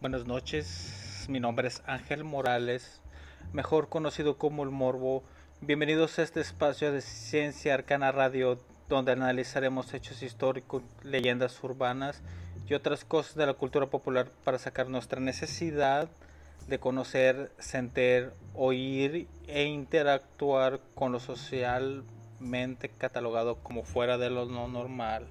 Buenas noches, mi nombre es Ángel Morales, mejor conocido como El Morbo. Bienvenidos a este espacio de Ciencia Arcana Radio, donde analizaremos hechos históricos, leyendas urbanas y otras cosas de la cultura popular para sacar nuestra necesidad de conocer, sentir, oír e interactuar con lo socialmente catalogado como fuera de lo no normal.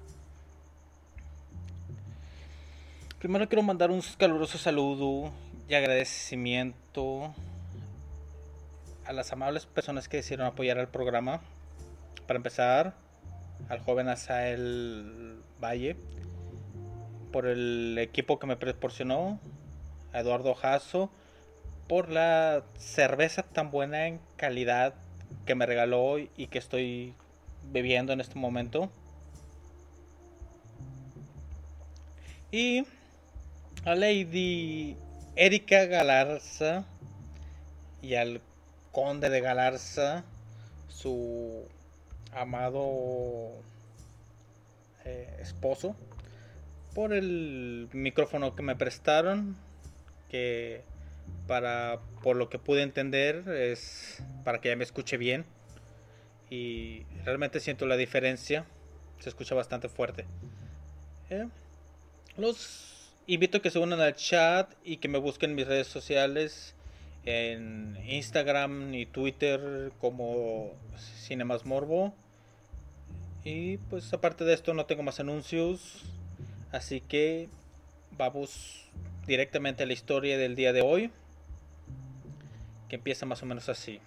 Primero quiero mandar un caluroso saludo y agradecimiento a las amables personas que decidieron apoyar al programa. Para empezar, al joven Asael Valle, por el equipo que me proporcionó, a Eduardo Jasso, por la cerveza tan buena en calidad que me regaló y que estoy bebiendo en este momento. Y a Lady Erika Galarza y al conde de Galarza, su amado eh, esposo, por el micrófono que me prestaron, que para por lo que pude entender es para que ya me escuche bien y realmente siento la diferencia, se escucha bastante fuerte. Eh, los invito a que se unan al chat y que me busquen en mis redes sociales en Instagram y Twitter como Cinemas Morbo. Y pues aparte de esto no tengo más anuncios. Así que vamos directamente a la historia del día de hoy. Que empieza más o menos así.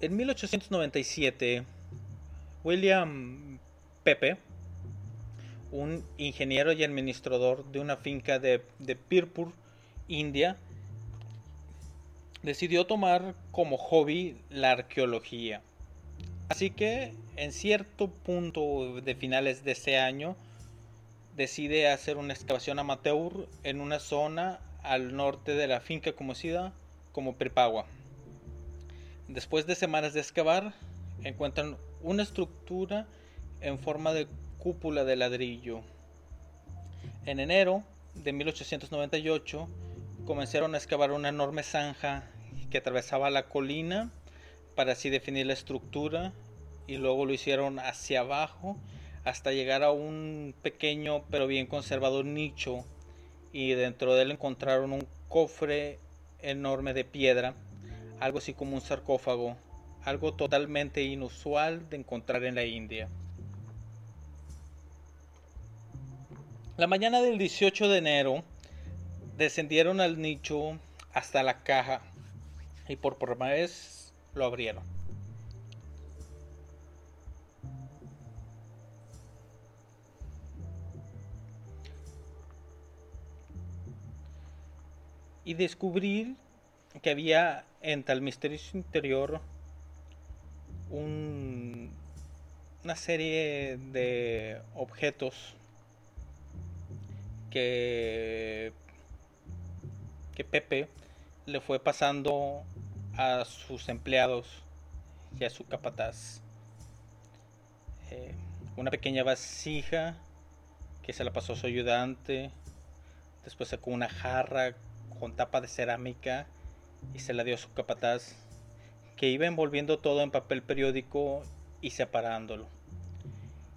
En 1897, William Pepe un ingeniero y administrador de una finca de, de Pirpur, India, decidió tomar como hobby la arqueología. Así que en cierto punto de finales de ese año decide hacer una excavación amateur en una zona al norte de la finca conocida como Pirpagua. Después de semanas de excavar, encuentran una estructura en forma de cúpula de ladrillo. En enero de 1898 comenzaron a excavar una enorme zanja que atravesaba la colina para así definir la estructura y luego lo hicieron hacia abajo hasta llegar a un pequeño pero bien conservado nicho y dentro de él encontraron un cofre enorme de piedra, algo así como un sarcófago, algo totalmente inusual de encontrar en la India. La mañana del 18 de enero descendieron al nicho hasta la caja y por primera vez lo abrieron. Y descubrir que había en tal misterioso interior un, una serie de objetos que, Pepe le fue pasando a sus empleados y a su capataz. Eh, una pequeña vasija que se la pasó a su ayudante. Después sacó una jarra con tapa de cerámica y se la dio a su capataz, que iba envolviendo todo en papel periódico y separándolo.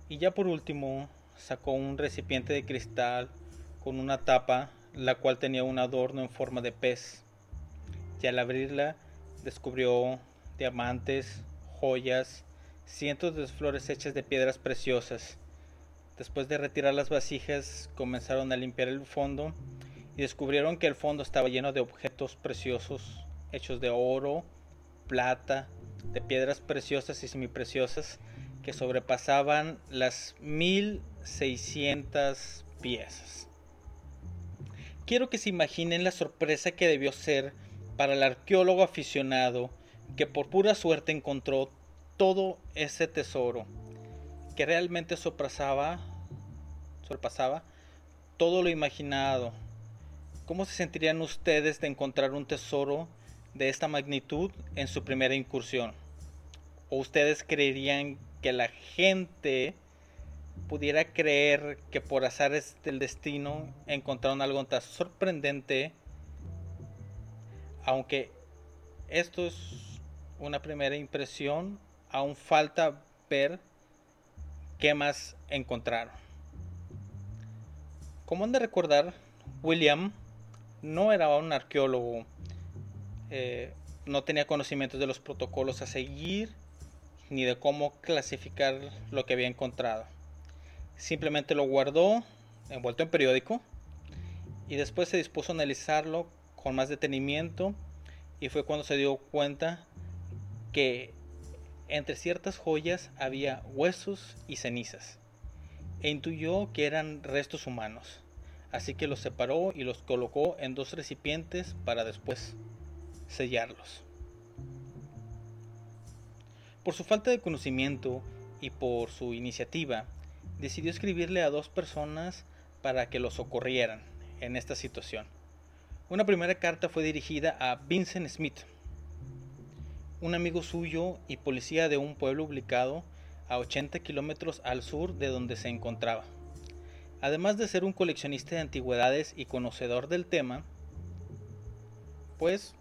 Y ya por último sacó un recipiente de cristal con una tapa la cual tenía un adorno en forma de pez. Y al abrirla descubrió diamantes, joyas, cientos de flores hechas de piedras preciosas. Después de retirar las vasijas, comenzaron a limpiar el fondo y descubrieron que el fondo estaba lleno de objetos preciosos, hechos de oro, plata, de piedras preciosas y semipreciosas que sobrepasaban las 1600 piezas. Quiero que se imaginen la sorpresa que debió ser para el arqueólogo aficionado que por pura suerte encontró todo ese tesoro que realmente sorpasaba, sorpasaba todo lo imaginado. ¿Cómo se sentirían ustedes de encontrar un tesoro de esta magnitud en su primera incursión? ¿O ustedes creerían que la gente pudiera creer que por azares del destino encontraron algo tan sorprendente, aunque esto es una primera impresión, aún falta ver qué más encontraron. Como han de recordar, William no era un arqueólogo, eh, no tenía conocimientos de los protocolos a seguir ni de cómo clasificar lo que había encontrado. Simplemente lo guardó envuelto en periódico y después se dispuso a analizarlo con más detenimiento y fue cuando se dio cuenta que entre ciertas joyas había huesos y cenizas e intuyó que eran restos humanos. Así que los separó y los colocó en dos recipientes para después sellarlos. Por su falta de conocimiento y por su iniciativa, decidió escribirle a dos personas para que lo socorrieran en esta situación. Una primera carta fue dirigida a Vincent Smith, un amigo suyo y policía de un pueblo ubicado a 80 kilómetros al sur de donde se encontraba. Además de ser un coleccionista de antigüedades y conocedor del tema, pues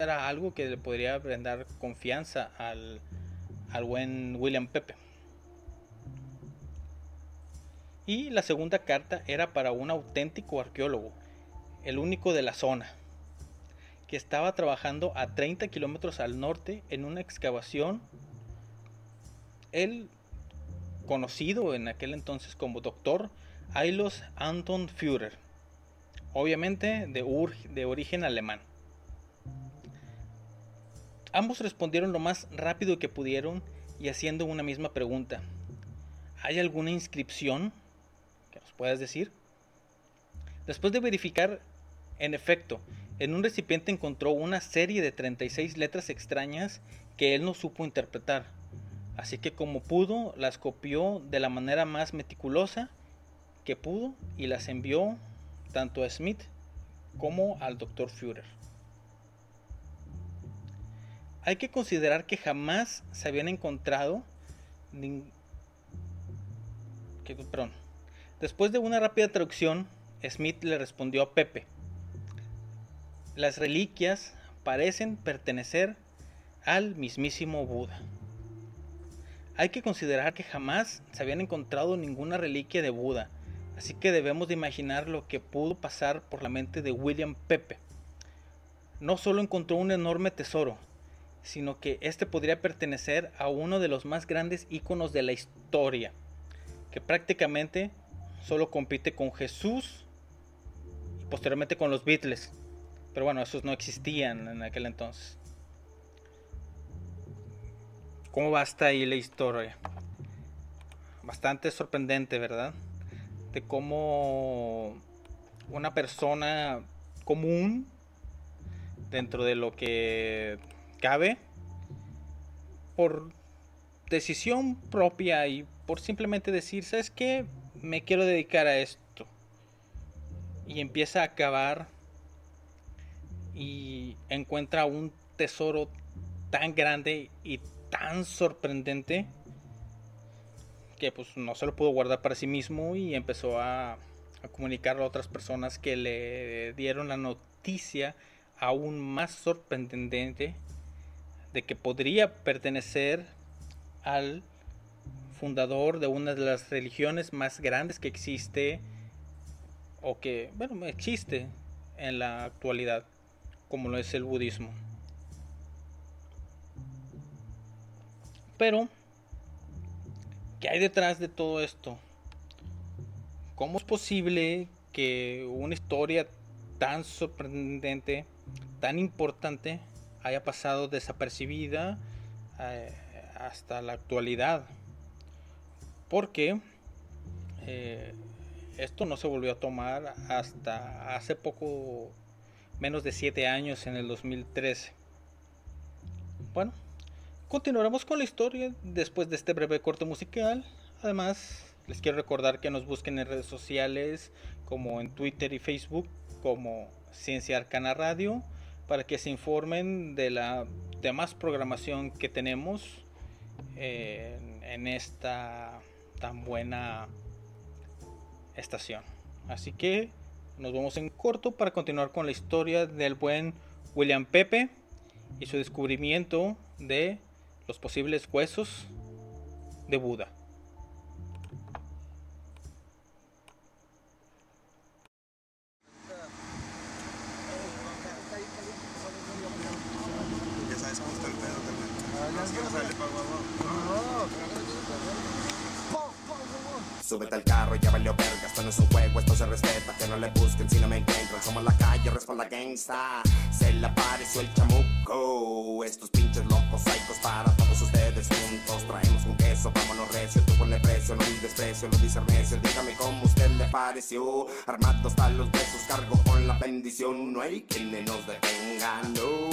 era algo que le podría brindar confianza al, al buen William Pepe. Y la segunda carta era para un auténtico arqueólogo, el único de la zona, que estaba trabajando a 30 kilómetros al norte en una excavación. Él, conocido en aquel entonces como doctor Ailos Anton Führer, obviamente de, origen alemán. Ambos respondieron lo más rápido que pudieron y haciendo una misma pregunta. ¿Hay alguna inscripción puedas decir? Después de verificar, en efecto, en un recipiente encontró una serie de 36 letras extrañas que él no supo interpretar. Así que como pudo, las copió de la manera más meticulosa que pudo y las envió tanto a Smith como al Dr. Führer hay que considerar que jamás se habían encontrado perdón. Después de una rápida traducción, Smith le respondió a Pepe. Las reliquias parecen pertenecer al mismísimo Buda. Hay que considerar que jamás se habían encontrado ninguna reliquia de Buda, así que debemos de imaginar lo que pudo pasar por la mente de William Pepe. No solo encontró un enorme tesoro, sino que este podría pertenecer a uno de los más grandes íconos de la historia, que prácticamente solo compite con Jesús y posteriormente con los Beatles. Pero bueno, esos no existían en aquel entonces. ¿Cómo va hasta ahí la historia? Bastante sorprendente, ¿verdad? De cómo una persona común dentro de lo que cabe por decisión propia y por simplemente decir, ¿sabes qué? Me quiero dedicar a esto. Y empieza a acabar y encuentra un tesoro tan grande y tan sorprendente que pues no se lo pudo guardar para sí mismo y empezó a, a comunicarlo a otras personas que le dieron la noticia aún más sorprendente de que podría pertenecer al fundador de una de las religiones más grandes que existe o que, bueno, existe en la actualidad, como lo es el budismo. Pero, ¿qué hay detrás de todo esto? ¿Cómo es posible que una historia tan sorprendente, tan importante, haya pasado desapercibida eh, hasta la actualidad. Porque eh, esto no se volvió a tomar hasta hace poco, menos de 7 años, en el 2013. Bueno, continuaremos con la historia después de este breve corte musical. Además, les quiero recordar que nos busquen en redes sociales como en Twitter y Facebook como Ciencia Arcana Radio para que se informen de la demás programación que tenemos eh, en esta tan buena estación. Así que nos vemos en corto para continuar con la historia del buen William Pepe y su descubrimiento de los posibles huesos de Buda. Súbete al carro, ya valió verga, esto no es un juego, esto se respeta, que no le busquen si no me encuentran, somos la calle, responda gangsta, se le apareció el chamuco, estos pinches locos psicos para todos ustedes juntos, traemos un queso, vámonos recio, tú ponle precio, no hay desprecio, lo dice recio, dígame cómo usted le pareció, armado hasta los besos, cargo con la bendición, no hay quien nos detenga, no,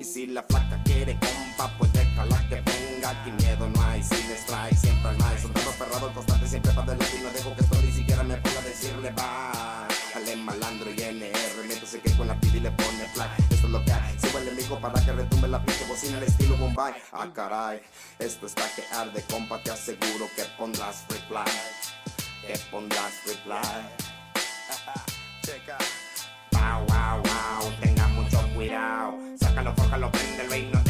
y si la flaca quiere compa, pues déjala que venga, aquí miedo no hay, sin strike, siempre más, soldado perrado constante, siempre para adelante y no dejo que esto ni siquiera me ponga a decirle va. Ale malandro y NR, métese que con la pide y le pone fly. Esto es lo que hay, subo el enemigo para que retumbe la pinche bocina al estilo Bombay. Ah, caray, esto está que arde, compa, te aseguro que pondrás reply. Que pondrás reply. Checa. Wow, wow, wow, tenga mucho cuidado. Sácalo, fórjalo, prendelo y no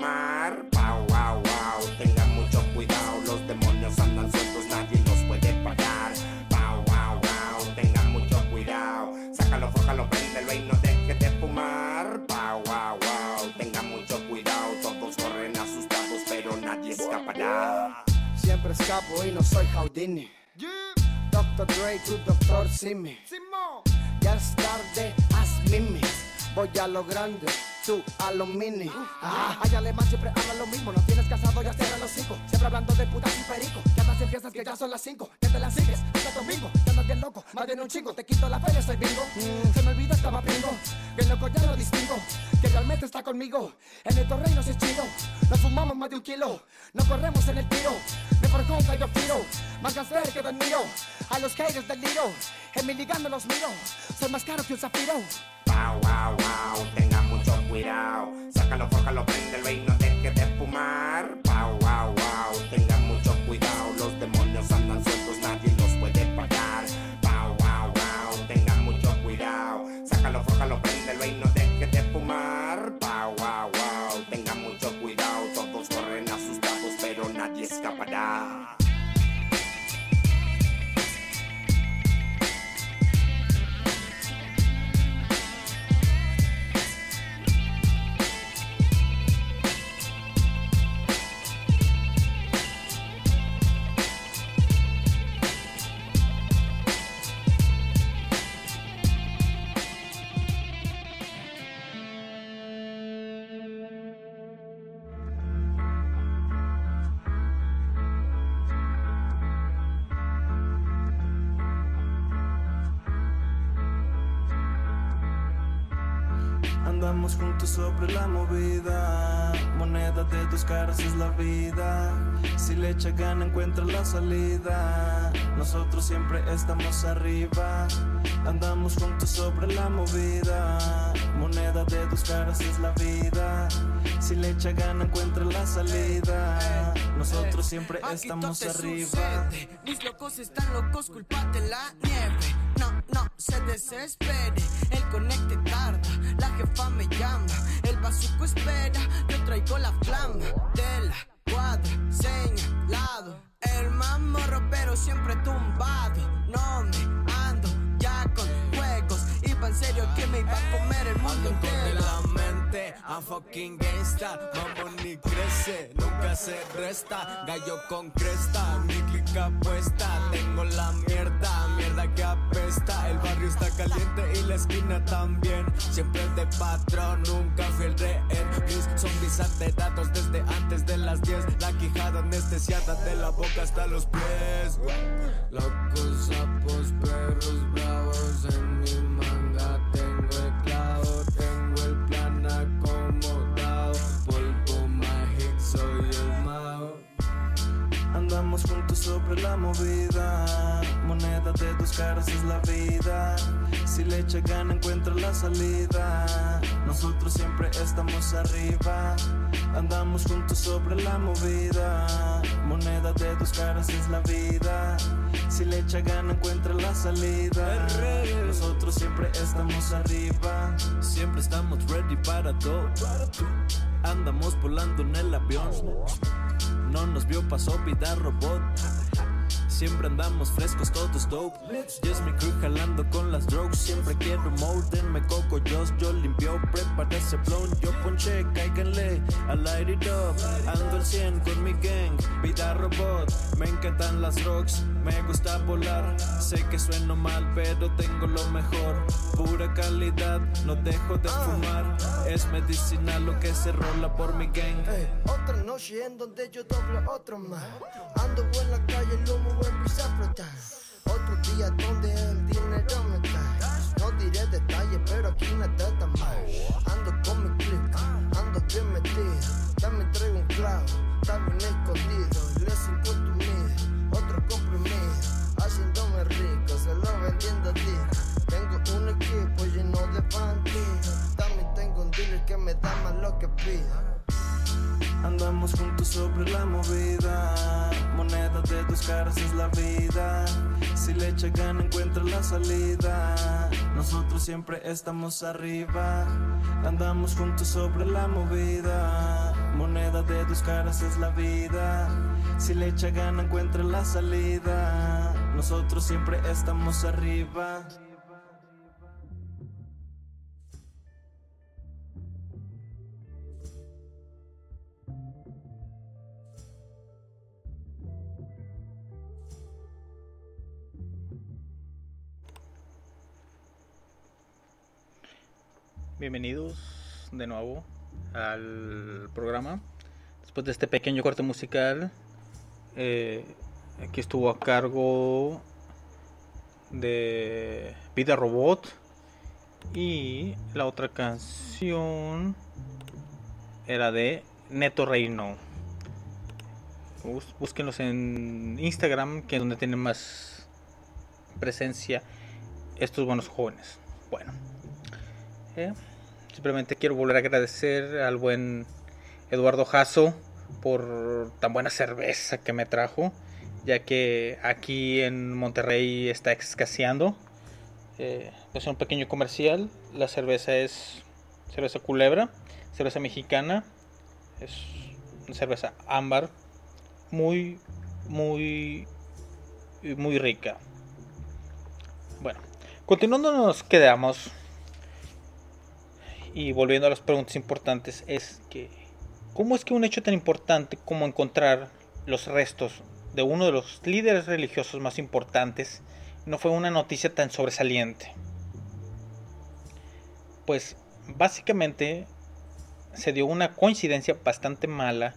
fumar. Wow, wow, wow, tenga mucho cuidado. Los demonios andan sueltos, nadie los puede pagar. Wow, wow, wow, tenga mucho cuidado. Sácalo, fórjalo, prendelo y no deje de fumar. Wow, wow, wow, tenga mucho cuidado. Todos corren asustados, pero nadie escapará. Siempre escapo y no soy Houdini. Dr. Dre, tu doctor Simi. Ya es tarde, haz mimi. Voy a lo grande, tú a lo mini. Ah, ay, alemán siempre habla lo mismo. No tienes casado, ya cierra los cinco. Siempre hablando de putas y perico. Que andas en fiestas que ya son las cinco. Que te las sigues hasta domingo. Que andas bien loco, más bien un chingo. Te quito la feria, soy bingo. Mm, se me olvida, estaba pingo. Bien loco, ya lo distingo. Que realmente está conmigo. En el torrey es chido. Nos fumamos más de un kilo. No corremos en el tiro. Me forjó un gallo tiro. Más gangster que Don Miro. A los haters del Liro. En mi liga no los miro. Soy más caro que un zafiro. Wow, wow, wow, tenga cuidado. Sácalo, fórjalo, prendelo y no deje de fumar. Juntos sobre la movida. Moneda de dos caras es la vida. Si le echa gana, encuentra la salida. Nosotros siempre estamos arriba. Andamos juntos sobre la movida. Moneda de dos caras es la vida. Si le echa gana, encuentra la salida. Nosotros siempre estamos arriba. sucede. Mis locos están locos, culpate la nieve. No, no se desespere. El conecte tarda, la jefa me llama. El bazuco espera, yo traigo la flama de la cuadra señalado. El mamorro, pero siempre tumbado. No me ando ya con juegos. Iba en serio que me iba a comer el mundo entero. A fucking gangsta Mambo ni crece, nunca se resta. Gallo con cresta, mi clica puesta. Tengo la mierda, mierda que apesta. El barrio está caliente y la esquina también. Siempre de patrón, nunca fui el rehén Mis zombies alterados desde antes de las 10 La quijada anestesiada de la boca hasta los pies. Locos, sapos, perros bravos En Andamos juntos sobre la movida. Moneda de dos caras es la vida. Si le echa gana, encuentra la salida. Nosotros siempre estamos arriba. Andamos juntos sobre la movida. Moneda de dos caras es la vida. Si le echa gana, encuentra la salida. Nosotros siempre estamos arriba. Siempre estamos ready para todo. Andamos volando en el avión. No nos vio, pasó vida robot. Siempre andamos frescos, todos dope. Yes, mi crew jalando con las drugs. Siempre quiero moldenme coco, yo, yo limpio, prepara ese blon. Yo ponche, cáiganle, I light it up. Ando al 100 con mi gang, vida robot. Me encantan las rocks, me gusta volar. Sé que sueno mal, pero tengo lo mejor. Pura calidad, no dejo de fumar. Es medicinal lo que se rola por mi gang. Otra noche en donde yo doble otro más. Ando en la calle, el humo empieza a flotar. Otro día donde el dinero me cae. No diré detalles, pero aquí nada está mal. Ando con mi clip, ando bien metido. También traigo un clavo, bien escondido. Les encuentro un otro comprimido. Haciéndome rico, se lo vendiendo a ti. Tengo un equipo lleno de bandidos. También tengo un dealer que me da más lo que pido. Andamos juntos sobre la movida. Moneda de dos caras es la vida. Si le echa gana, encuentra la salida. Nosotros siempre estamos arriba. Andamos juntos sobre la movida. Moneda de dos caras es la vida. Si le echa gana, encuentra la salida. Nosotros siempre estamos arriba. Bienvenidos de nuevo al programa. Después de este pequeño corte musical, eh, aquí estuvo a cargo de Vida Robot y la otra canción era de Neto Reino. Bús- Búsquenlos en Instagram, que es donde tienen más presencia estos buenos jóvenes. Bueno. Eh, Simplemente quiero volver a agradecer al buen Eduardo Jasso por tan buena cerveza que me trajo, ya que aquí en Monterrey está escaseando. Eh, es un pequeño comercial. La cerveza es cerveza culebra, cerveza mexicana. Es una cerveza ámbar, muy, muy, muy rica. Bueno, continuando nos quedamos y volviendo a las preguntas importantes es que ¿cómo es que un hecho tan importante como encontrar los restos de uno de los líderes religiosos más importantes no fue una noticia tan sobresaliente? Pues básicamente se dio una coincidencia bastante mala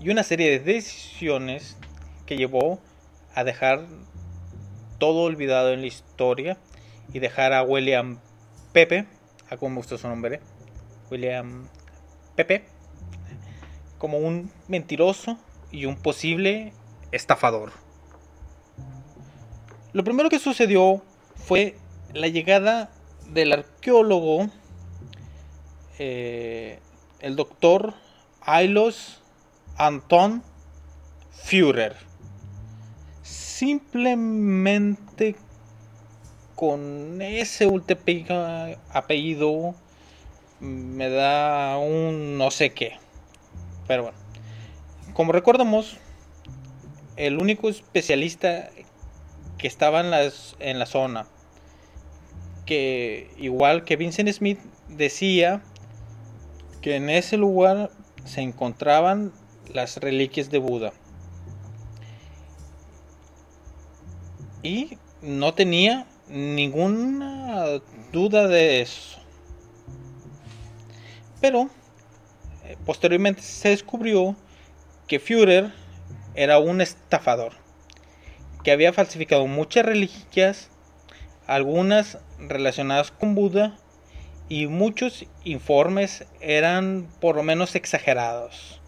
y una serie de decisiones que llevó a dejar todo olvidado en la historia y dejar a William Pepe a como me gustó su nombre, William Pepe, como un mentiroso y un posible estafador. Lo primero que sucedió fue la llegada del arqueólogo, eh, el doctor Ailos Anton Führer. Simplemente con ese último apellido me da un no sé qué. Pero bueno, como recordamos, el único especialista que estaba en la zona, que igual que Vincent Smith decía que en ese lugar se encontraban las reliquias de Buda. Y no tenía ninguna duda de eso. Pero eh, posteriormente se descubrió que Führer era un estafador, que había falsificado muchas reliquias, algunas relacionadas con Buda, y muchos informes eran por lo menos exagerados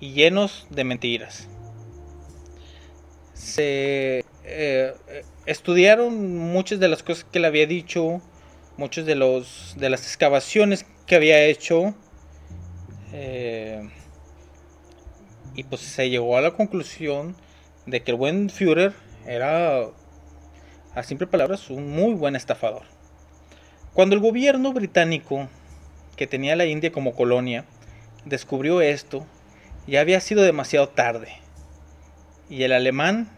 y llenos de mentiras. Se eh, estudiaron muchas de las cosas que le había dicho, muchos de los de las excavaciones que había hecho. eh, y pues se llegó a la conclusión de que el buen Führer era, a simple palabras, un muy buen estafador. Cuando el gobierno británico, que tenía la India como colonia, descubrió esto, ya había sido demasiado tarde. Y el alemán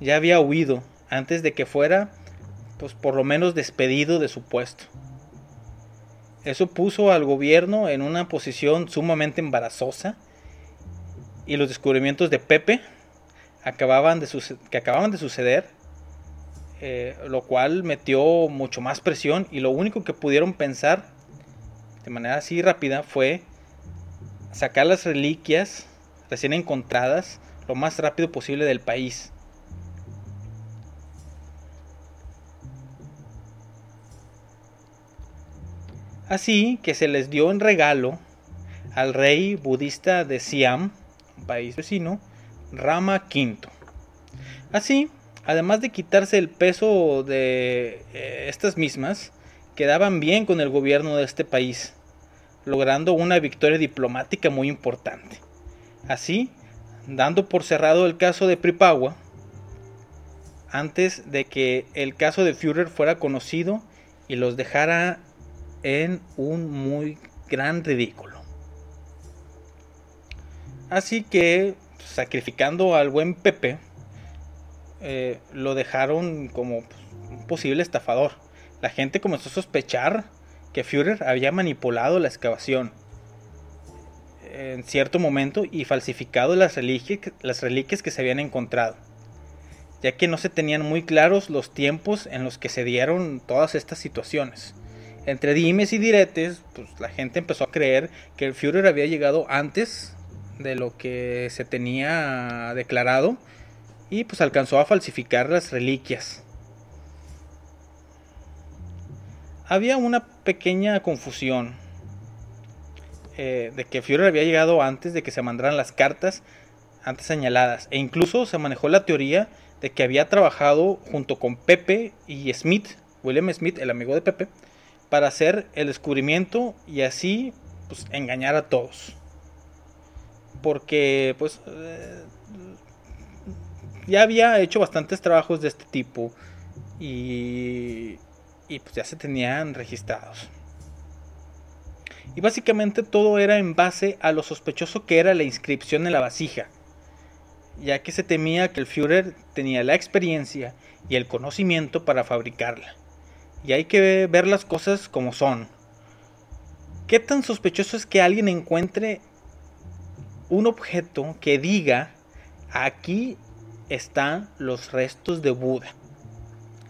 ya había huido antes de que fuera, pues por lo menos despedido de su puesto. Eso puso al gobierno en una posición sumamente embarazosa y los descubrimientos de Pepe acababan de que acababan de suceder, eh, lo cual metió mucho más presión y lo único que pudieron pensar de manera así rápida fue sacar las reliquias recién encontradas lo más rápido posible del país. Así que se les dio en regalo al rey budista de Siam, un país vecino, Rama V. Así, además de quitarse el peso de eh, estas mismas, quedaban bien con el gobierno de este país, logrando una victoria diplomática muy importante. Así, dando por cerrado el caso de Pripawa, antes de que el caso de Führer fuera conocido y los dejara en un muy gran ridículo. Así que, sacrificando al buen Pepe, eh, lo dejaron como un posible estafador. La gente comenzó a sospechar que Führer había manipulado la excavación en cierto momento y falsificado las reliquias que se habían encontrado, ya que no se tenían muy claros los tiempos en los que se dieron todas estas situaciones entre dimes y diretes, pues la gente empezó a creer que el Führer había llegado antes de lo que se tenía declarado y pues alcanzó a falsificar las reliquias. Había una pequeña confusión eh, de que Führer había llegado antes de que se mandaran las cartas antes señaladas e incluso se manejó la teoría de que había trabajado junto con Pepe y Smith, William Smith, el amigo de Pepe, para hacer el descubrimiento y así pues, engañar a todos. Porque pues eh, ya había hecho bastantes trabajos de este tipo y, y pues ya se tenían registrados. Y básicamente todo era en base a lo sospechoso que era la inscripción en la vasija, ya que se temía que el Führer tenía la experiencia y el conocimiento para fabricarla. Y hay que ver las cosas como son. ¿Qué tan sospechoso es que alguien encuentre un objeto que diga aquí están los restos de Buda?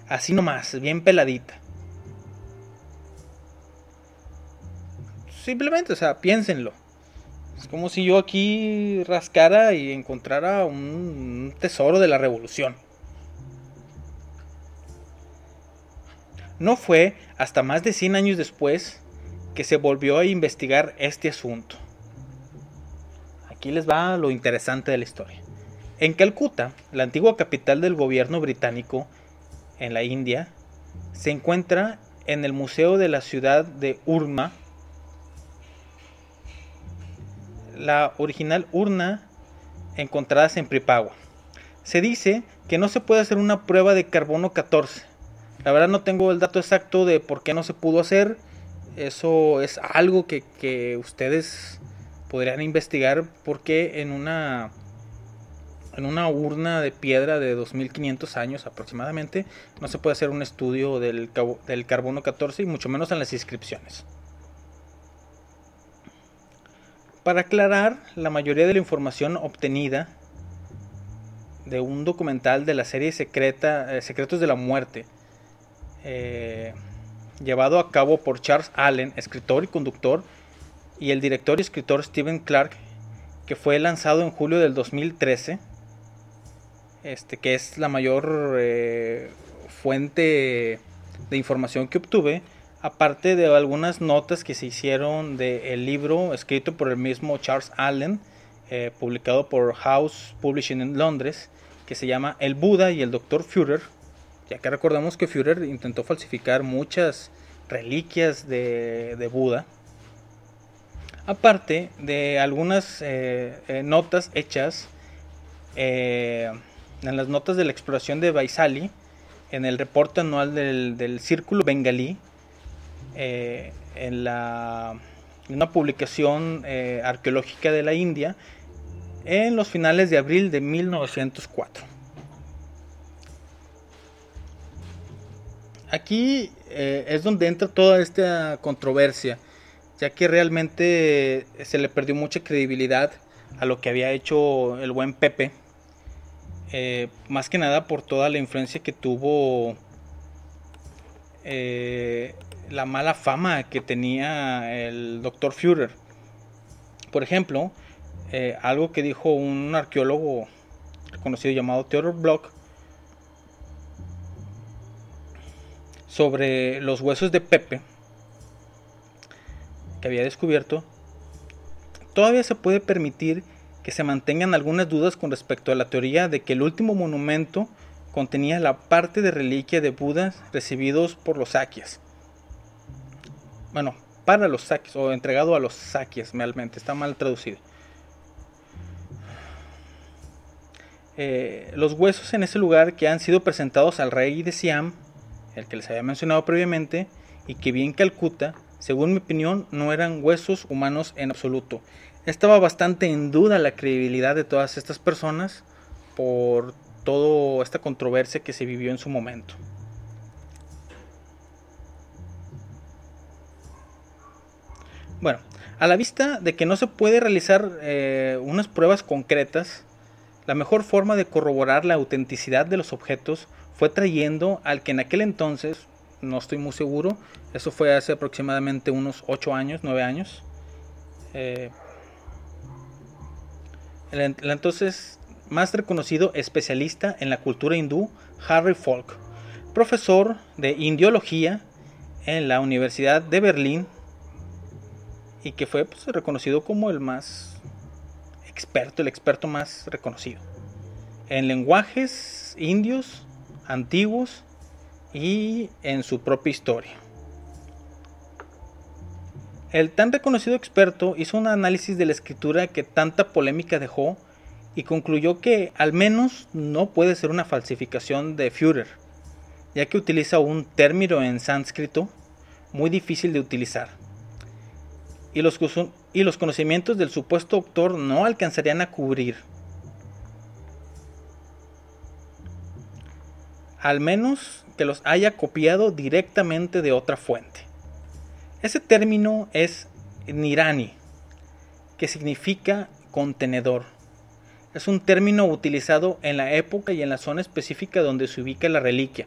Así nomás, bien peladita. Simplemente, o sea, piénsenlo. Es como si yo aquí rascara y encontrara un tesoro de la revolución. No fue hasta más de 100 años después que se volvió a investigar este asunto. Aquí les va lo interesante de la historia. En Calcuta, la antigua capital del gobierno británico en la India, se encuentra en el Museo de la ciudad de Urma la original urna encontrada en Pripagua. Se dice que no se puede hacer una prueba de carbono 14 la verdad no tengo el dato exacto de por qué no se pudo hacer. Eso es algo que, ustedes podrían investigar porque en una en una urna de piedra de 2500 años aproximadamente no se puede hacer un estudio del, del carbono 14 y mucho menos en las inscripciones. Para aclarar, la mayoría de la información obtenida de un documental de la serie secreta eh, Secretos de la Muerte eh, llevado a cabo por Charles Allen, escritor y conductor, y el director y escritor Stephen Clark, que fue lanzado en julio del 2013, este, que es la mayor eh, fuente de información que obtuve, aparte de algunas notas que se hicieron del libro escrito por el mismo Charles Allen, eh, publicado por House Publishing en Londres, que se llama El Buda y el Dr. Führer, ya que recordamos que Führer intentó falsificar muchas reliquias de, Buda. Aparte de algunas eh, eh, notas hechas eh, en las notas de la exploración de Baisali, en el reporte anual del, Círculo Bengalí, en, la, una publicación arqueológica de la India, en los finales de abril de 1904. Aquí es donde entra toda esta controversia ya que realmente se le perdió mucha credibilidad a lo que había hecho el buen Pepe, eh, más que nada por toda la influencia que tuvo eh, la mala fama que tenía el Dr. Führer. Por ejemplo, eh, algo que dijo un arqueólogo conocido llamado Theodor Bloch sobre los huesos de Pepe que había descubierto, todavía se puede permitir que se mantengan algunas dudas con respecto a la teoría de que el último monumento contenía la parte de reliquia de Budas recibidos por los saquias. Bueno, para los saquias o entregado a los saquias realmente, está mal traducido. Eh, los huesos en ese lugar que han sido presentados al rey de Siam, el que les había mencionado previamente, y que vi en Calcuta, según mi opinión, no eran huesos humanos en absoluto. Estaba bastante en duda la credibilidad de todas estas personas por toda esta controversia que se vivió en su momento. Bueno, a la vista de que no se puede realizar eh, unas pruebas concretas, la mejor forma de corroborar la autenticidad de los objetos fue trayendo al que en aquel entonces no estoy muy seguro. Eso fue hace aproximadamente unos 8 años, 9 años. Eh, el, entonces más reconocido especialista en la cultura hindú, Harry Falk, profesor de indiología en la Universidad de Berlín y que fue pues, reconocido como el más experto, el experto más reconocido en lenguajes indios antiguos y en su propia historia. El tan reconocido experto hizo un análisis de la escritura que tanta polémica dejó y concluyó que al menos no puede ser una falsificación de Führer, ya que utiliza un término en sánscrito muy difícil de utilizar. Y los, y los conocimientos del supuesto autor no alcanzarían a cubrir al menos que los haya copiado directamente de otra fuente. Ese término es nirani, que significa contenedor. Es un término utilizado en la época y en la zona específica donde se ubica la reliquia.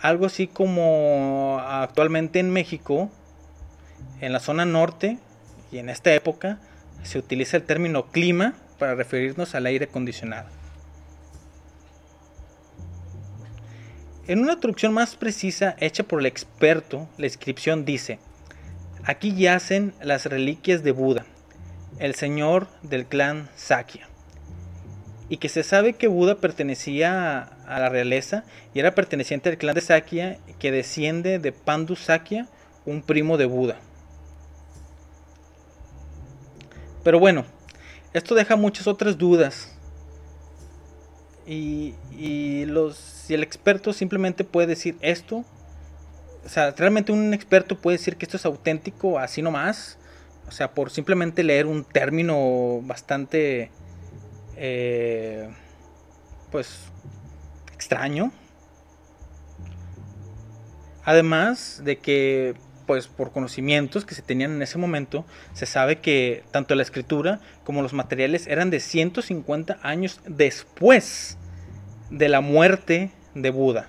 Algo así como actualmente en México, en la zona norte y en esta época, se utiliza el término clima para referirnos al aire acondicionado. En una traducción más precisa hecha por el experto, la inscripción dice, aquí yacen las reliquias de Buda, el señor del clan Sakya, y que se sabe que Buda pertenecía a la realeza y era perteneciente al clan de Sakya que desciende de Pandu Sakya, un primo de Buda. Pero bueno, esto deja muchas otras dudas y, los, si el experto simplemente puede decir esto, o sea, realmente un experto puede decir que esto es auténtico así nomás, o sea, por simplemente leer un término bastante, eh, pues, extraño. Además de que, pues, por conocimientos que se tenían en ese momento, se sabe que tanto la escritura como los materiales eran de 150 años después de la muerte de Buda.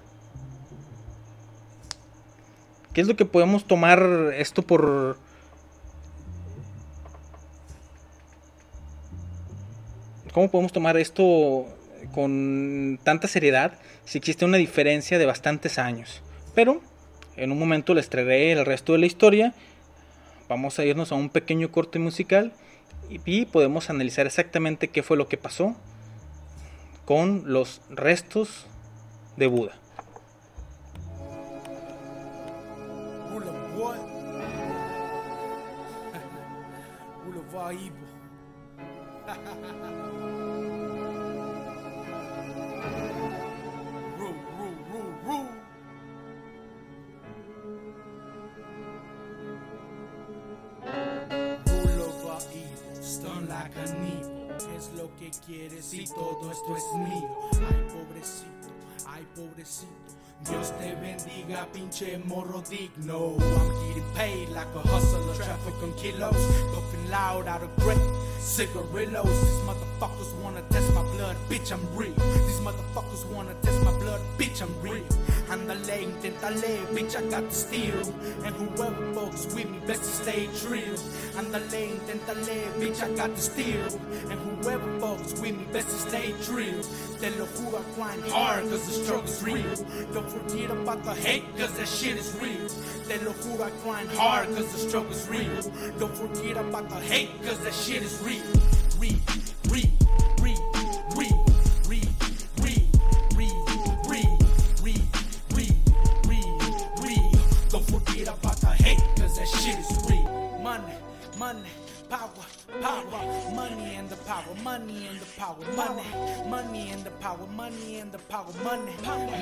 ¿Qué es lo que podemos tomar esto por... ¿Cómo podemos tomar esto con tanta seriedad si existe una diferencia de bastantes años? Pero en un momento les traeré el resto de la historia. Vamos a irnos a un pequeño corte musical y podemos analizar exactamente qué fue lo que pasó con los restos de Buda. Es lo que quieres y todo esto es mío. Ay, pobrecito, ay, pobrecito. Dios te bendiga, pinche morro digno. I'm getting paid like a hustler, traffic on kilos. Puffing loud out of breath, cigarillos. These motherfuckers wanna test my blood, bitch, I'm real. These motherfuckers wanna test my blood, bitch, I'm real. Ándale, inténtale, bitch, I got the steel. And whoever fucks with me, best to stay true. Ándale, inténtale, bitch, I got the steel. And whoever fucks with me, best to stay true. Te lo juro, I grind hard, cause the struggle's real. Don't forget about the hate, cause that shit is real. Te lo juro, I grind hard, cause the struggle's real. Don't forget about the hate, cause that shit is real. Real, real, real, real, real, real, real, real, real, real, real, real. Don't forget about the hate, cause that shit is real. Money, money, power, power, money and the power, money and the power, money, money and the power, money and the power, money,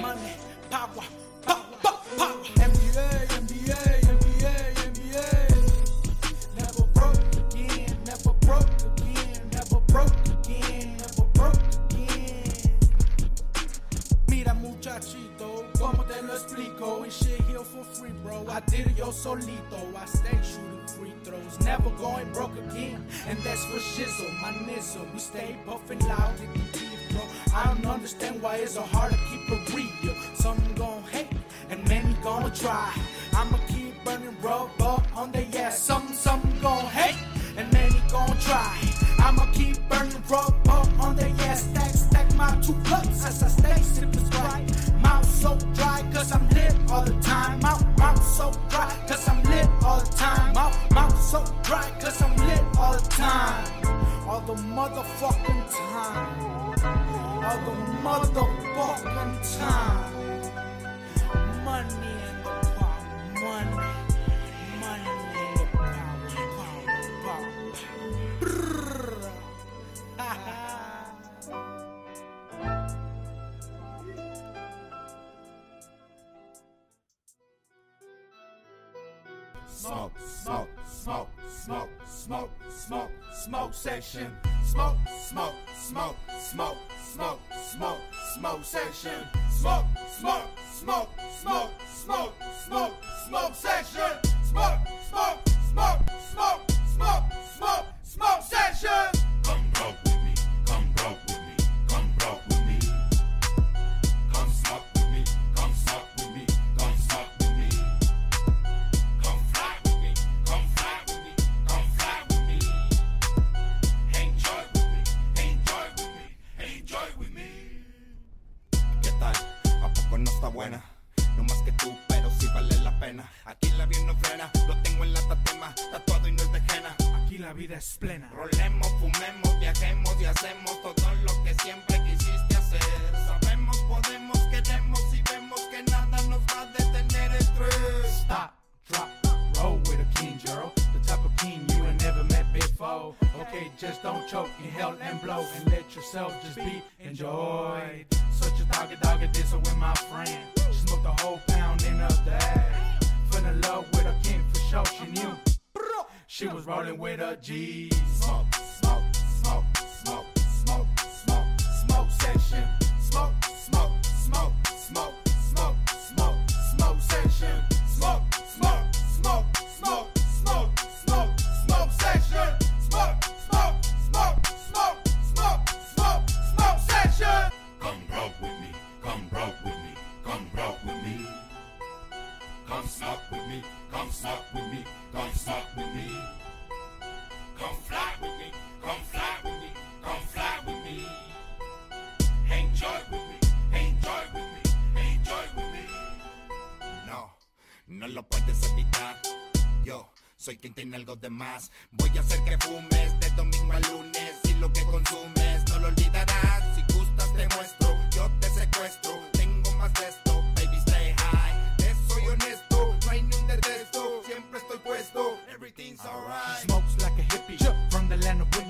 money, power, power, power. NBA, NBA, lo And shit here for free bro. I did it yo solito. I stay shooting free throws. Never going broke again. And that's for shizzle, my nizzle. We stay puffing loud in the teeth bro. I don't understand why it's so hard to keep it real. Some gon' hate and many gonna try. I'ma keep burning rubber on the ass. Some, some gon' hate and many gon' try. I'ma keep burning rubber on the ass. Stack, stack my two cups as I stay sipping Sprite so dry cause I'm lit all the time Mouth, mouth so dry cause I'm lit all the time Mouth, mouth so dry cause I'm lit all the time. All the motherfucking time. All the motherfucking time. Money in the pot, money Money in the pot, pot, pot. Ha ha Smoke, smoke, smoke, smoke, smoke, smoke, smoke section. Smoke, smoke, smoke, smoke, smoke, smoke, smoke section. Smoke, smoke, smoke, smoke, smoke, smoke, smoke section. Smoke, Yo soy quien tiene algo de más. Voy a hacer que fumes de domingo a lunes. Y lo que consumes no lo olvidarás. Si gustas, te muestro. Yo te secuestro. Tengo más de esto, baby, stay high. Te soy honesto, no hay ni un detesto. Siempre estoy puesto. Everything's alright. Smokes like a hippie from Y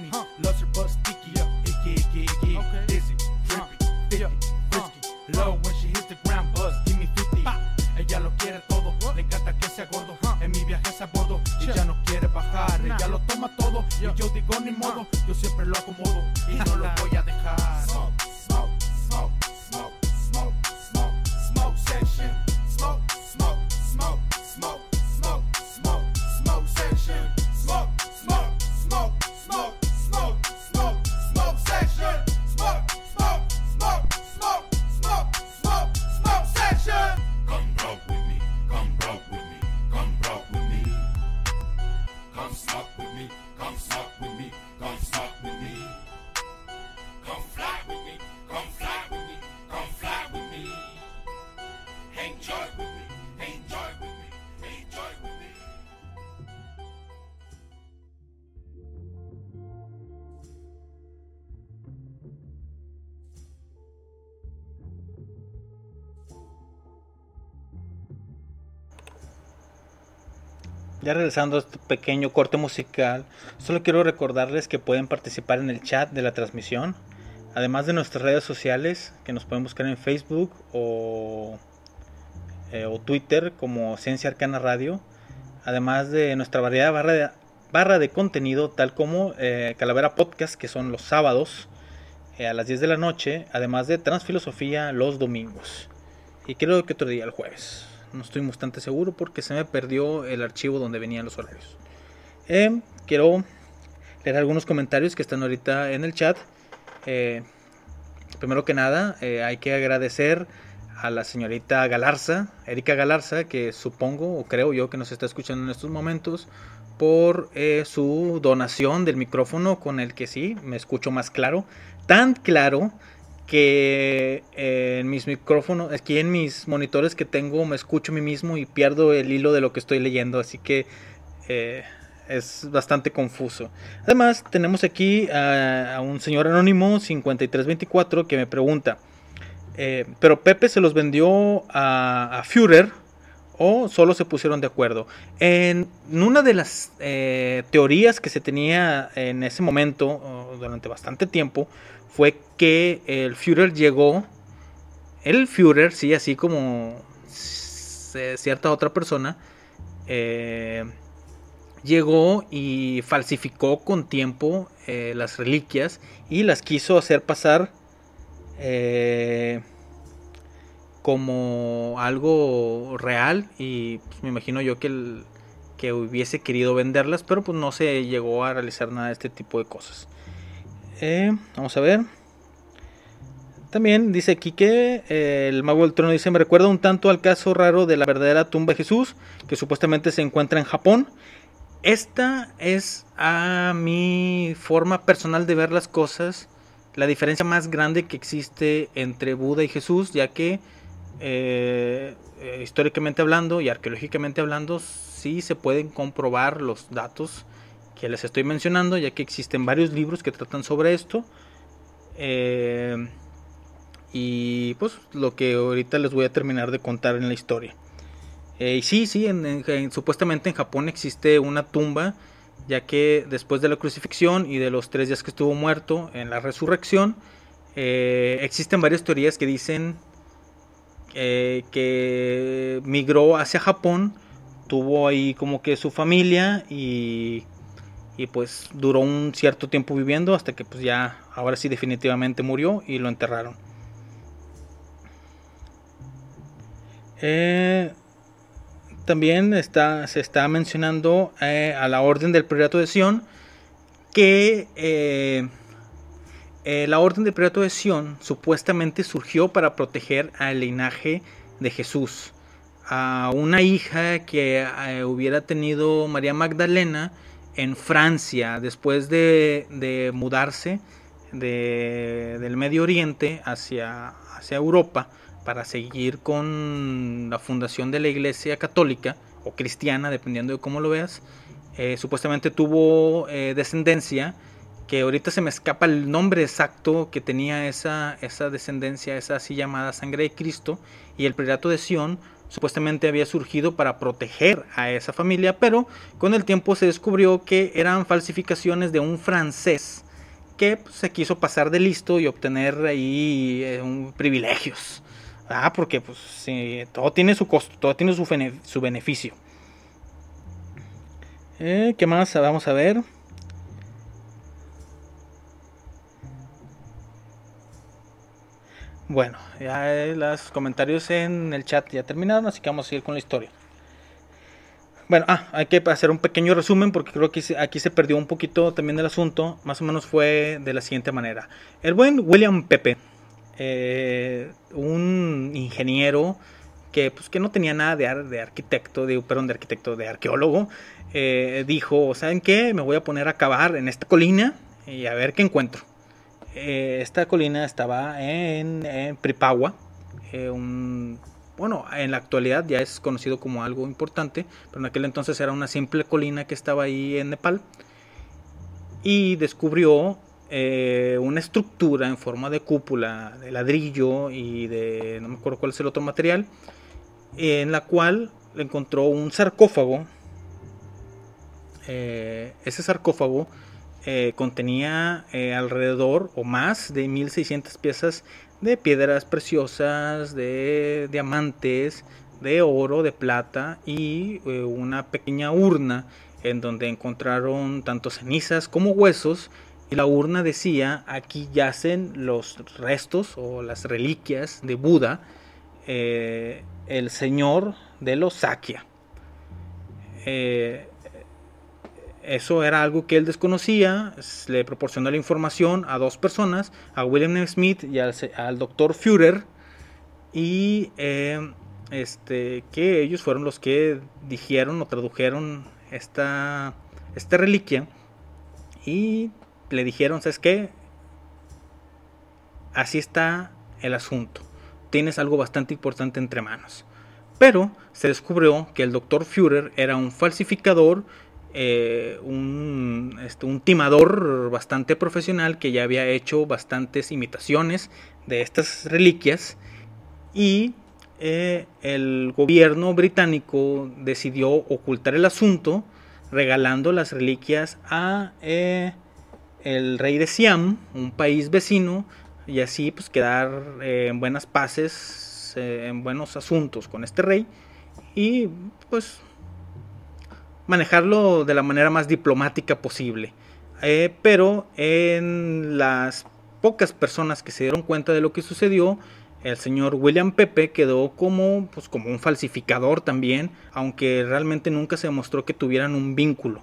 Ya regresando a este pequeño corte musical, solo quiero recordarles que pueden participar en el chat de la transmisión, además de nuestras redes sociales, que nos pueden buscar en Facebook o, eh, o Twitter como Ciencia Arcana Radio, además de nuestra variedad barra de, barra de contenido, tal como eh, Calavera Podcast, que son los sábados eh, a las 10 de la noche, además de Transfilosofía los domingos. Y creo que otro día el jueves. No estoy bastante seguro porque se me perdió el archivo donde venían los horarios. Eh, quiero leer algunos comentarios que están ahorita en el chat. Eh, primero que nada, eh, hay que agradecer a la señorita Galarza, Erika Galarza, que supongo o creo yo que nos está escuchando en estos momentos, por su donación del micrófono con el que sí me escucho más claro. Tan claro que eh, en mis micrófonos, aquí en mis monitores que tengo, me escucho a mí mismo y pierdo el hilo de lo que estoy leyendo, así que eh, es bastante confuso. Además, tenemos aquí a, un señor anónimo 5324 que me pregunta, eh, pero Pepe se los vendió a, a Führer o solo se pusieron de acuerdo. En una de las teorías que se tenía en ese momento, durante bastante tiempo, fue que el Führer llegó, el Führer, sí, así como cierta otra persona, eh, llegó y falsificó con tiempo eh, las reliquias y las quiso hacer pasar eh, como algo real y pues, me imagino yo que, el, que hubiese querido venderlas, pero pues no se llegó a realizar nada de este tipo de cosas. Eh, vamos a ver. También dice aquí que eh, el mago del trono dice, me recuerda un tanto al caso raro de la verdadera tumba de Jesús, que supuestamente se encuentra en Japón. Esta es a mi forma personal de ver las cosas, la diferencia más grande que existe entre Buda y Jesús, ya que eh, históricamente hablando y arqueológicamente hablando, sí se pueden comprobar los datos que les estoy mencionando, ya que existen varios libros que tratan sobre esto. Eh, y pues lo que ahorita les voy a terminar de contar en la historia. Eh, y sí, sí, en- en- en- supuestamente en Japón existe una tumba, ya que después de la crucifixión y de los tres días que estuvo muerto en la resurrección, eh, existen varias teorías que dicen que migró hacia Japón, tuvo ahí como que su familia y, y pues duró un cierto tiempo viviendo hasta que pues ya ahora sí definitivamente murió y lo enterraron. Eh, también está, se está mencionando eh, a la Orden del Priorato de Sion que eh, la Orden del Priorato de Sion supuestamente surgió para proteger al linaje de Jesús. A una hija que hubiera tenido María Magdalena en Francia después de, de mudarse de- del Medio Oriente hacia, hacia Europa para seguir con la fundación de la Iglesia Católica o cristiana, dependiendo de cómo lo veas. Eh, supuestamente tuvo eh, descendencia, que ahorita se me escapa el nombre exacto que tenía esa, esa descendencia, esa así llamada sangre de Cristo, y el priorato de Sion supuestamente había surgido para proteger a esa familia, pero con el tiempo se descubrió que eran falsificaciones de un francés que pues, se quiso pasar de listo y obtener ahí eh, un- privilegios. Ah, porque pues todo tiene su costo, todo tiene su, su beneficio. Eh, ¿Qué más? Vamos a ver. Bueno, ya eh, los comentarios en el chat ya terminaron, así que vamos a seguir con la historia. Bueno, ah, hay que hacer un pequeño resumen porque creo que aquí se perdió un poquito también el asunto. Más o menos fue de la siguiente manera. El buen William Pepe, eh, un ingeniero que, pues, que no tenía nada de, de arquitecto, de, perdón, de arquitecto, de arqueólogo, eh, dijo, ¿saben qué? Me voy a poner a cavar en esta colina y a ver qué encuentro. Eh, esta colina estaba en, en un bueno, en la actualidad ya es conocido como algo importante, pero en aquel entonces era una simple colina que estaba ahí en Nepal. Y descubrió eh, una estructura en forma de cúpula de ladrillo y de, no me acuerdo cuál es el otro material, en la cual encontró un sarcófago. Eh, ese sarcófago eh, contenía alrededor o más de 1600 piezas de piedras preciosas, de diamantes, de oro, de plata y eh, una pequeña urna en donde encontraron tanto cenizas como huesos y la urna decía aquí yacen los restos o las reliquias de Buda, eh, el señor de los Sakya. Eso era algo que él desconocía, le proporcionó la información a dos personas, a William Smith y al, doctor Führer, y eh, este, que ellos fueron los que dijeron o tradujeron esta, esta reliquia y le dijeron, ¿sabes qué? Así está el asunto, tienes algo bastante importante entre manos. Pero se descubrió que el doctor Führer era un falsificador, eh, un, este, un, timador bastante profesional que ya había hecho bastantes imitaciones de estas reliquias y eh, el gobierno británico decidió ocultar el asunto regalando las reliquias a eh, el rey de Siam, un país vecino, y así pues quedar en buenas paces, en buenos asuntos con este rey. Y pues manejarlo de la manera más diplomática posible. Eh, pero en las pocas personas que se dieron cuenta de lo que sucedió, el señor William Pepe quedó como, pues, como un falsificador también, aunque realmente nunca se demostró que tuvieran un vínculo.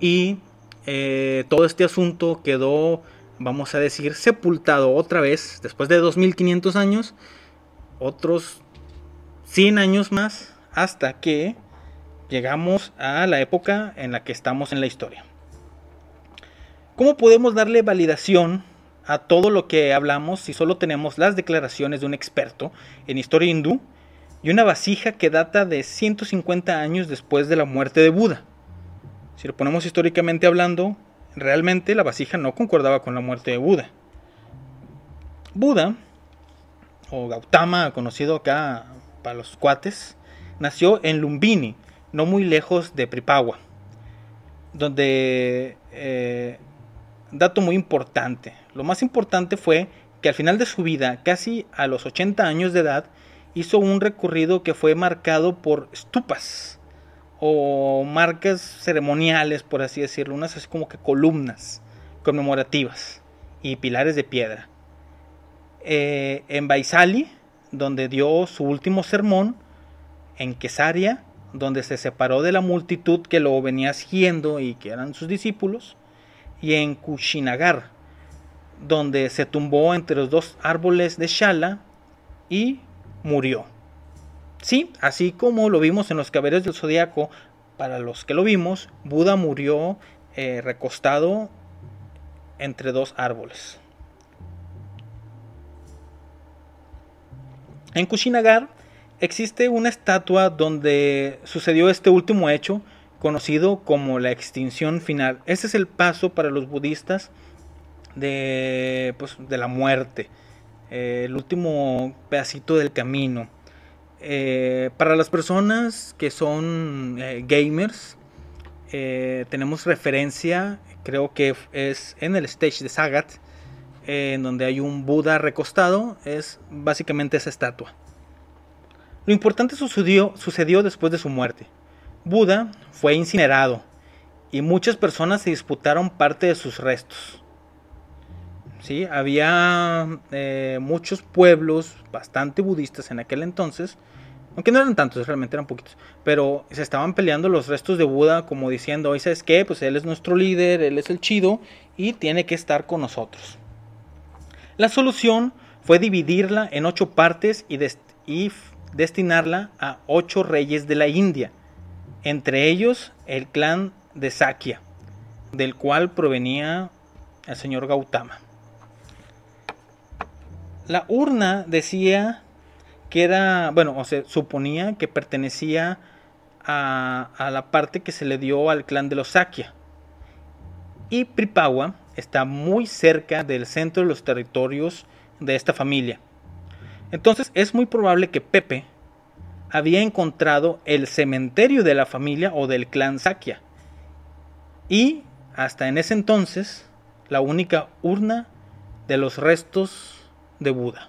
Y eh, todo este asunto quedó, vamos a decir, sepultado otra vez, después de 2500 años, otros 100 años más, hasta que llegamos a la época en la que estamos en la historia. ¿Cómo podemos darle validación a todo lo que hablamos si solo tenemos las declaraciones de un experto en historia hindú y una vasija que data de 150 años después de la muerte de Buda? Si lo ponemos históricamente hablando, realmente la vasija no concordaba con la muerte de Buda. Buda, o Gautama, conocido acá para los cuates, nació en Lumbini, no muy lejos de Pripagua, donde, eh, dato muy importante, lo más importante fue que al final de su vida, casi a los 80 años de edad, hizo un recorrido que fue marcado por estupas o marcas ceremoniales, por así decirlo, unas así como que columnas conmemorativas y pilares de piedra. Eh, en Baisali, donde dio su último sermón, en Quesaria, donde se separó de la multitud que lo venía siguiendo y que eran sus discípulos, y en Kushinagar, donde se tumbó entre los dos árboles de Shala y murió. Sí, así como lo vimos en los caballeros del zodiaco, para los que lo vimos, Buda murió eh, recostado entre dos árboles. En Kushinagar existe una estatua donde sucedió este último hecho, conocido como la extinción final. Ese es el paso para los budistas de, pues, de la muerte, eh, el último pedacito del camino. Eh, para las personas que son eh, gamers, tenemos referencia, creo que es en el stage de Sagat, en donde hay un Buda recostado, es básicamente esa estatua. Lo importante sucedió, sucedió después de su muerte. Buda fue incinerado y muchas personas se disputaron parte de sus restos. ¿sí? Había eh, muchos pueblos bastante budistas en aquel entonces, aunque no eran tantos, realmente eran poquitos, pero se estaban peleando los restos de Buda como diciendo, oye, ¿sabes qué? Pues él es nuestro líder, él es el chido y tiene que estar con nosotros. La solución fue dividirla en ocho partes y destinarla a ocho reyes de la India, entre ellos el clan de Sakya, del cual provenía el señor Gautama. La urna decía que era, bueno, o sea, suponía que pertenecía a, a, la parte que se le dio al clan de los Sakya. Y Pripawa está muy cerca del centro de los territorios de esta familia. Entonces es muy probable que Pepe había encontrado el cementerio de la familia o del clan Sakya. Y hasta en ese entonces la única urna de los restos de Buda.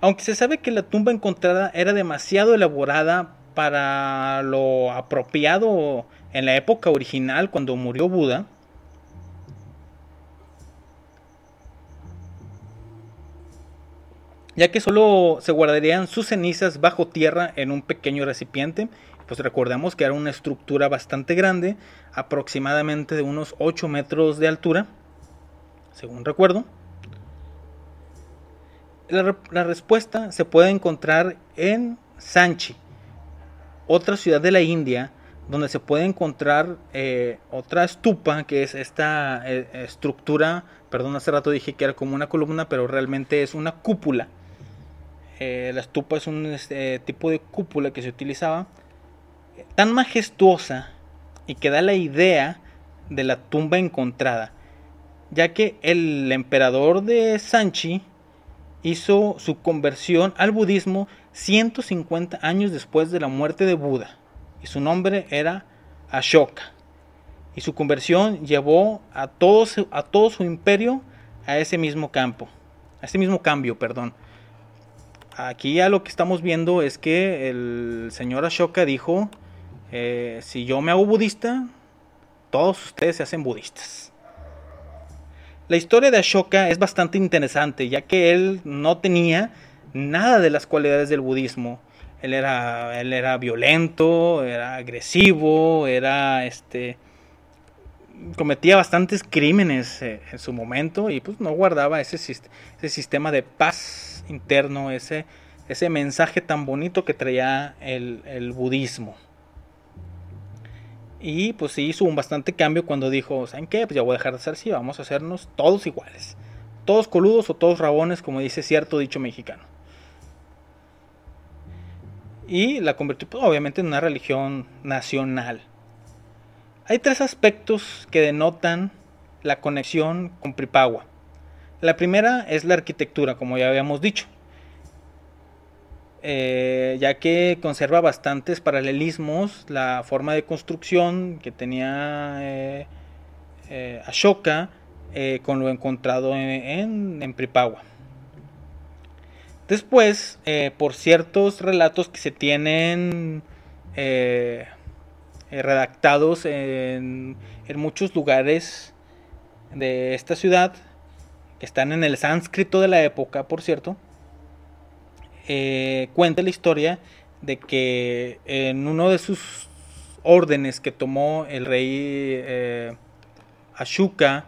Aunque se sabe que la tumba encontrada era demasiado elaborada para lo apropiado en la época original cuando murió Buda, ya que solo se guardarían sus cenizas bajo tierra en un pequeño recipiente, pues recordemos que era una estructura bastante grande, aproximadamente de unos 8 metros de altura, según recuerdo. La, la respuesta se puede encontrar en Sanchi, otra ciudad de la India, donde se puede encontrar eh, otra estupa, que es esta eh, estructura, perdón, hace rato dije que era como una columna, pero realmente es una cúpula. Eh, la estupa es un este, tipo de cúpula que se utilizaba tan majestuosa y que da la idea de la tumba encontrada, ya que el emperador de Sanchi hizo su conversión al budismo 150 años después de la muerte de Buda y su nombre era Ashoka. Y su conversión llevó a todo, a todo su imperio a ese mismo campo, a ese mismo cambio, perdón. Aquí ya lo que estamos viendo es que el señor Ashoka dijo, eh, si yo me hago budista, todos ustedes se hacen budistas. La historia de Ashoka es bastante interesante, ya que él no tenía nada de las cualidades del budismo. Él era, él era violento, era agresivo, era este cometía bastantes crímenes eh, en su momento y pues no guardaba ese, ese sistema de paz interno, ese, ese mensaje tan bonito que traía el, el budismo. Y pues sí hizo un bastante cambio cuando dijo, ¿saben qué? Pues ya voy a dejar de ser así, vamos a hacernos todos iguales. Todos coludos o todos rabones, como dice cierto dicho mexicano y la convirtió pues, obviamente en una religión nacional. Hay tres aspectos que denotan la conexión con Pripagua. La primera es la arquitectura, como ya habíamos dicho, eh, ya que conserva bastantes paralelismos la forma de construcción que tenía eh, eh, Ashoka con lo encontrado en, en Pripagua. Después, por ciertos relatos que se tienen redactados en, muchos lugares de esta ciudad, que están en el sánscrito de la época, por cierto, cuenta la historia de que en uno de sus órdenes que tomó el rey Ashoka,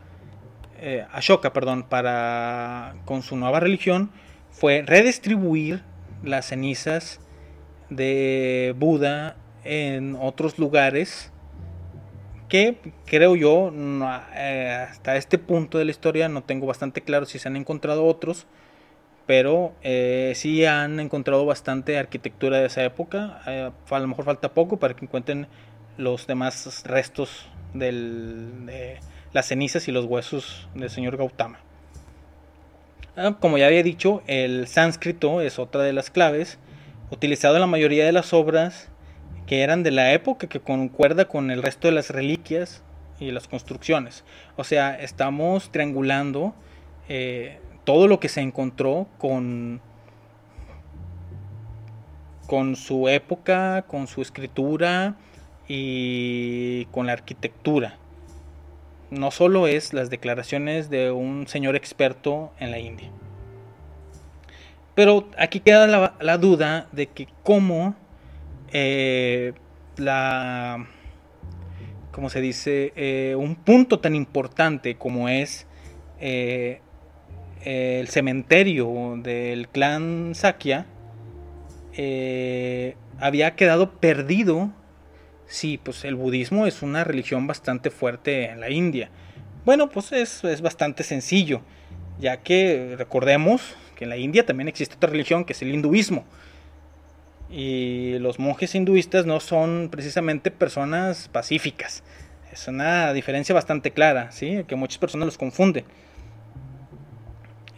Ashoka perdón, para, con su nueva religión, fue redistribuir las cenizas de Buda en otros lugares que creo yo eh, hasta este punto de la historia no tengo bastante claro si se han encontrado otros pero eh, sí han encontrado bastante arquitectura de esa época. Eh, a lo mejor falta poco para que encuentren los demás restos de las cenizas y los huesos del señor Gautama. Ah, como ya había dicho, el sánscrito es otra de las claves, utilizado en la mayoría de las obras que eran de la época que concuerda con el resto de las reliquias y las construcciones. O sea, estamos triangulando eh, todo lo que se encontró con, con su época, con su escritura y con la arquitectura. no solo es las declaraciones de un señor experto en la India. Pero aquí queda la, duda de que cómo eh, la, como se dice, eh, un punto tan importante como es eh, el cementerio del clan Sakya había quedado perdido. Sí, pues el budismo es una religión bastante fuerte en la India. Bueno, pues es, es bastante sencillo, ya que recordemos que en la India también existe otra religión que es el hinduismo. Y los monjes hinduistas no son precisamente personas pacíficas. Es una diferencia bastante clara, ¿sí? que muchas personas los confunden.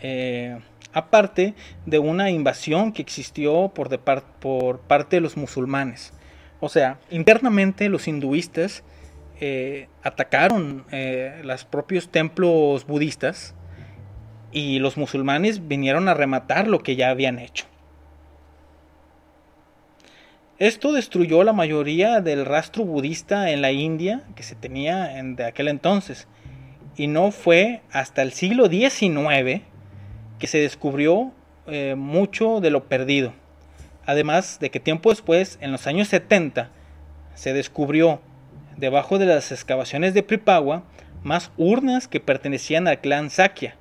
Eh, aparte de una invasión que existió por, por, parte de los musulmanes. O sea, internamente los hinduistas eh, atacaron eh, los propios templos budistas y los musulmanes vinieron a rematar lo que ya habían hecho. Esto destruyó la mayoría del rastro budista en la India que se tenía en, de aquel entonces. Y no fue hasta el siglo XIX que se descubrió eh, mucho de lo perdido. Además de que tiempo después, en los años 70, se descubrió debajo de las excavaciones de Pripagua más urnas que pertenecían al clan Sakya,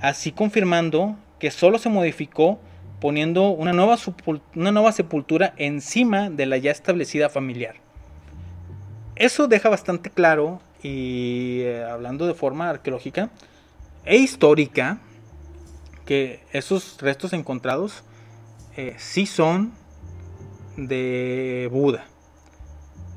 así confirmando que solo se modificó poniendo una nueva, una nueva sepultura encima de la ya establecida familiar. Eso deja bastante claro, y eh, hablando de forma arqueológica e histórica, que esos restos encontrados eh, sí son de Buda.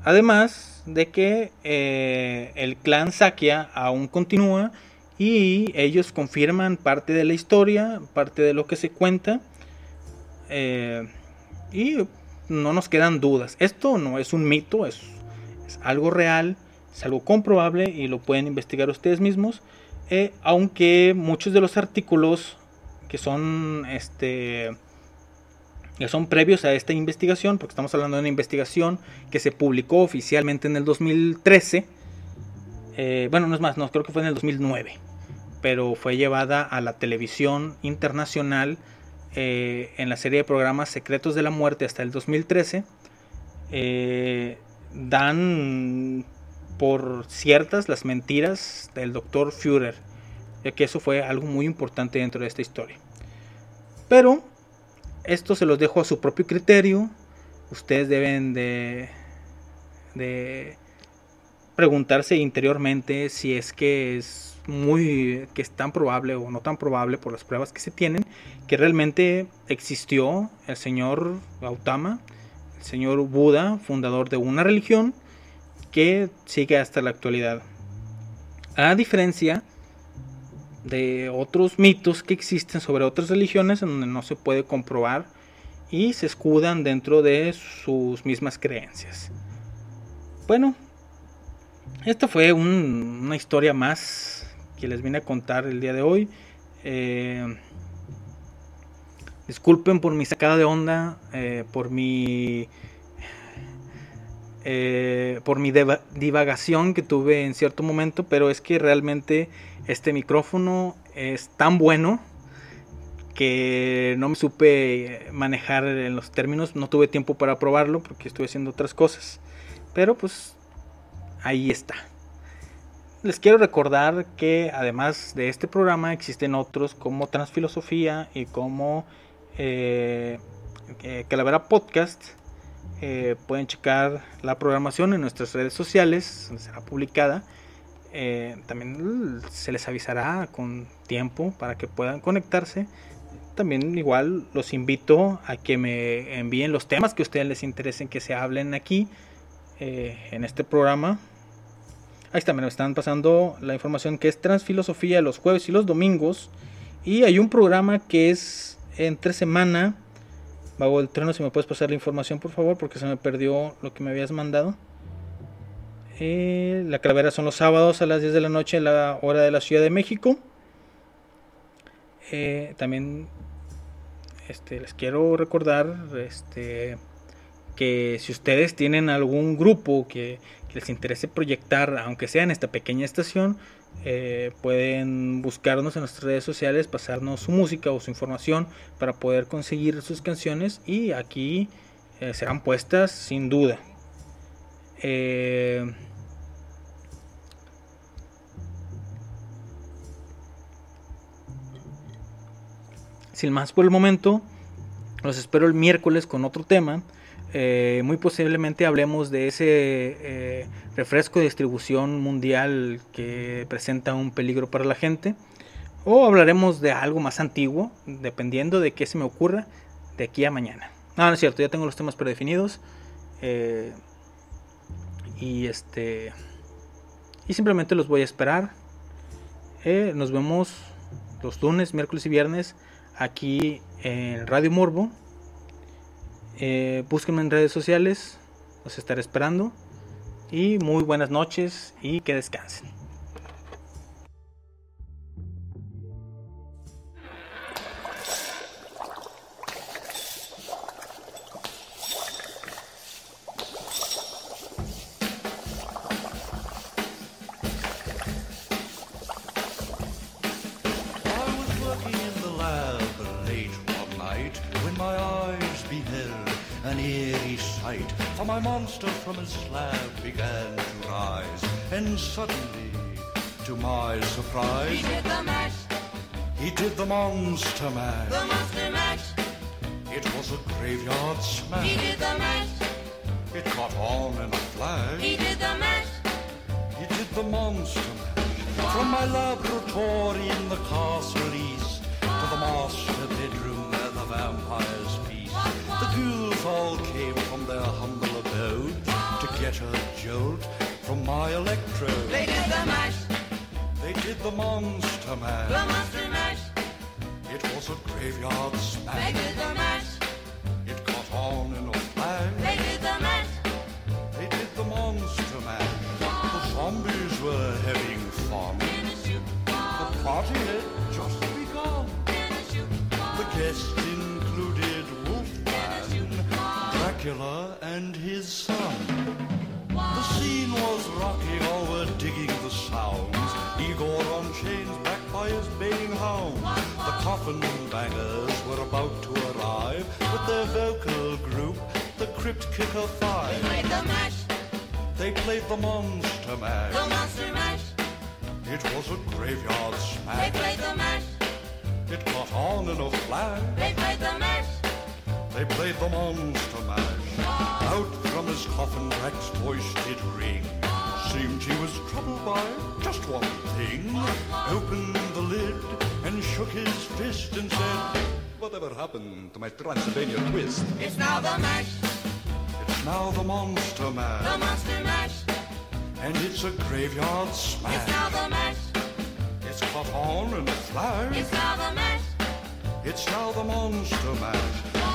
Además de que eh, el clan Sakya aún continúa y ellos confirman parte de la historia, parte de lo que se cuenta eh, y no nos quedan dudas. Esto no es un mito, es, algo real, es algo comprobable y lo pueden investigar ustedes mismos. Eh, aunque muchos de los artículos que son este que son previos a esta investigación, porque estamos hablando de una investigación que se publicó oficialmente en el 2013. Eh, bueno, no es más, no, creo que fue en el 2009 pero fue llevada a la televisión internacional eh, en la serie de programas Secretos de la Muerte hasta el 2013. Eh, dan por ciertas las mentiras del doctor Führer, ya que eso fue algo muy importante dentro de esta historia. Pero esto se los dejo a su propio criterio. Ustedes deben de, de preguntarse interiormente si es que es muy que es tan probable o no tan probable por las pruebas que se tienen que realmente existió el señor Gautama, el señor Buda, fundador de una religión que sigue hasta la actualidad. A diferencia de otros mitos que existen sobre otras religiones en donde no se puede comprobar y se escudan dentro de sus mismas creencias. Bueno, esta fue una historia más que les vine a contar el día de hoy. Eh, disculpen por mi sacada de onda, eh, por mi eh, por mi divagación que tuve en cierto momento, pero es que realmente este micrófono es tan bueno que no me supe manejar en los términos, no tuve tiempo para probarlo porque estuve haciendo otras cosas, pero pues ahí está les quiero recordar que además de este programa existen otros como Transfilosofía y como eh, eh, Calavera Podcast. Eh, pueden checar la programación en nuestras redes sociales, será publicada. también se les avisará con tiempo para que puedan conectarse. También igual los invito a que me envíen los temas que a ustedes les interesen que se hablen aquí en este programa Ahí está, me están pasando la información que es Transfilosofía los jueves y los domingos. Y hay un programa que es entre semana. Vago del Treno, si me puedes pasar la información, por favor, porque se me perdió lo que me habías mandado. Eh, la calavera son los sábados a las 10 de la noche, la hora de la Ciudad de México. Eh, también este, les quiero recordar este, que si ustedes tienen algún grupo que, les interese proyectar, aunque sea en esta pequeña estación, eh, pueden buscarnos en nuestras redes sociales, pasarnos su música o su información para poder conseguir sus canciones y aquí eh, serán puestas sin duda. Eh, sin más por el momento, los espero el miércoles con otro tema. Eh, muy posiblemente hablemos de ese eh, refresco de distribución mundial que presenta un peligro para la gente. O hablaremos de algo más antiguo, dependiendo de qué se me ocurra de aquí a mañana. No, no es cierto, ya tengo los temas predefinidos. Eh, y este. Y simplemente los voy a esperar. nos vemos los lunes, miércoles y viernes aquí en Radio Morbo. Eh, búsquenme en redes sociales, los estaré esperando. Y muy buenas noches y que descansen. Monster mash. the monster mash. It was a graveyard smash. He did the mash, It caught on in a flash. he did the mash. He did the monster mash. From my laboratory in the castle east to the master bedroom where the vampires feast. The ghouls all came from their humble abode to get a jolt from my electrode. They did the mash, They did the monster man. the monster mash. Was a graveyard They did the mash, It caught on in a flash. they did the mash. They did the monster mash. The zombies were having fun. The party had just begun. The guests included Wolfman, Dracula, and his son. The scene was rocking, all were digging the sounds. Igor on chains, backed by his. The coffin bangers were about to arrive with their vocal group, the Crypt Kicker Five. They played the mash, They played the Monster mash. the monster mash. It was a graveyard smash. They played the mash, It caught on in a flash. they played the mash. They played the monster mash. Out from his coffin, Drax's voice did ring. Seemed he was troubled by just one thing. Opened the lid and shook his fist and said, Whatever happened to my Transylvania twist? It's now the mash, It's now the monster mash. the monster mash. And it's a graveyard smash. It's now the mash, It's caught on in a flash. it's now the mash. It's now the Monster Mash.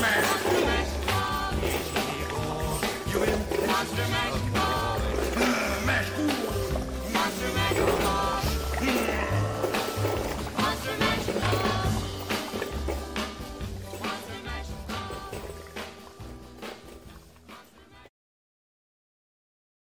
Mash. Mash. Mash. Mash. Mash.